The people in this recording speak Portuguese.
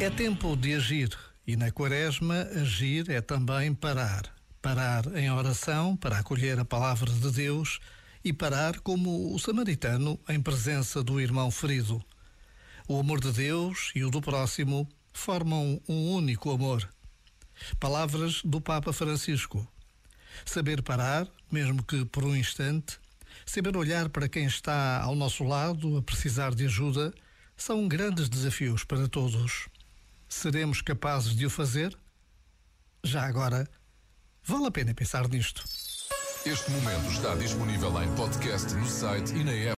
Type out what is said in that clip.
É tempo de agir e na Quaresma agir é também parar. Parar em oração para acolher a palavra de Deus e parar como o samaritano em presença do irmão ferido. O amor de Deus e o do próximo formam um único amor. Palavras do Papa Francisco. Saber parar, mesmo que por um instante, saber olhar para quem está ao nosso lado a precisar de ajuda, são grandes desafios para todos. Seremos capazes de o fazer? Já agora, vale a pena pensar nisto. Este momento está disponível em podcast no site e na app.